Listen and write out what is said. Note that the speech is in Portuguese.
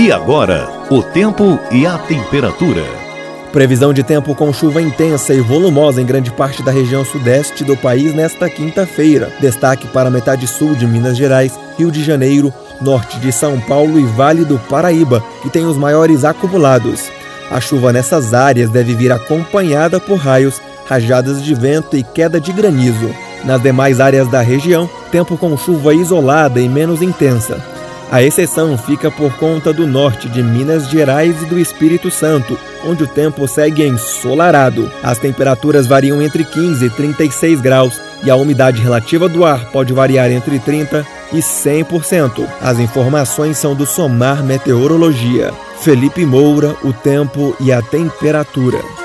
E agora, o tempo e a temperatura. Previsão de tempo com chuva intensa e volumosa em grande parte da região sudeste do país nesta quinta-feira. Destaque para a metade sul de Minas Gerais, Rio de Janeiro, norte de São Paulo e Vale do Paraíba, que tem os maiores acumulados. A chuva nessas áreas deve vir acompanhada por raios, rajadas de vento e queda de granizo. Nas demais áreas da região, tempo com chuva isolada e menos intensa. A exceção fica por conta do norte de Minas Gerais e do Espírito Santo, onde o tempo segue ensolarado. As temperaturas variam entre 15 e 36 graus e a umidade relativa do ar pode variar entre 30 e 100%. As informações são do Somar Meteorologia. Felipe Moura, o tempo e a temperatura.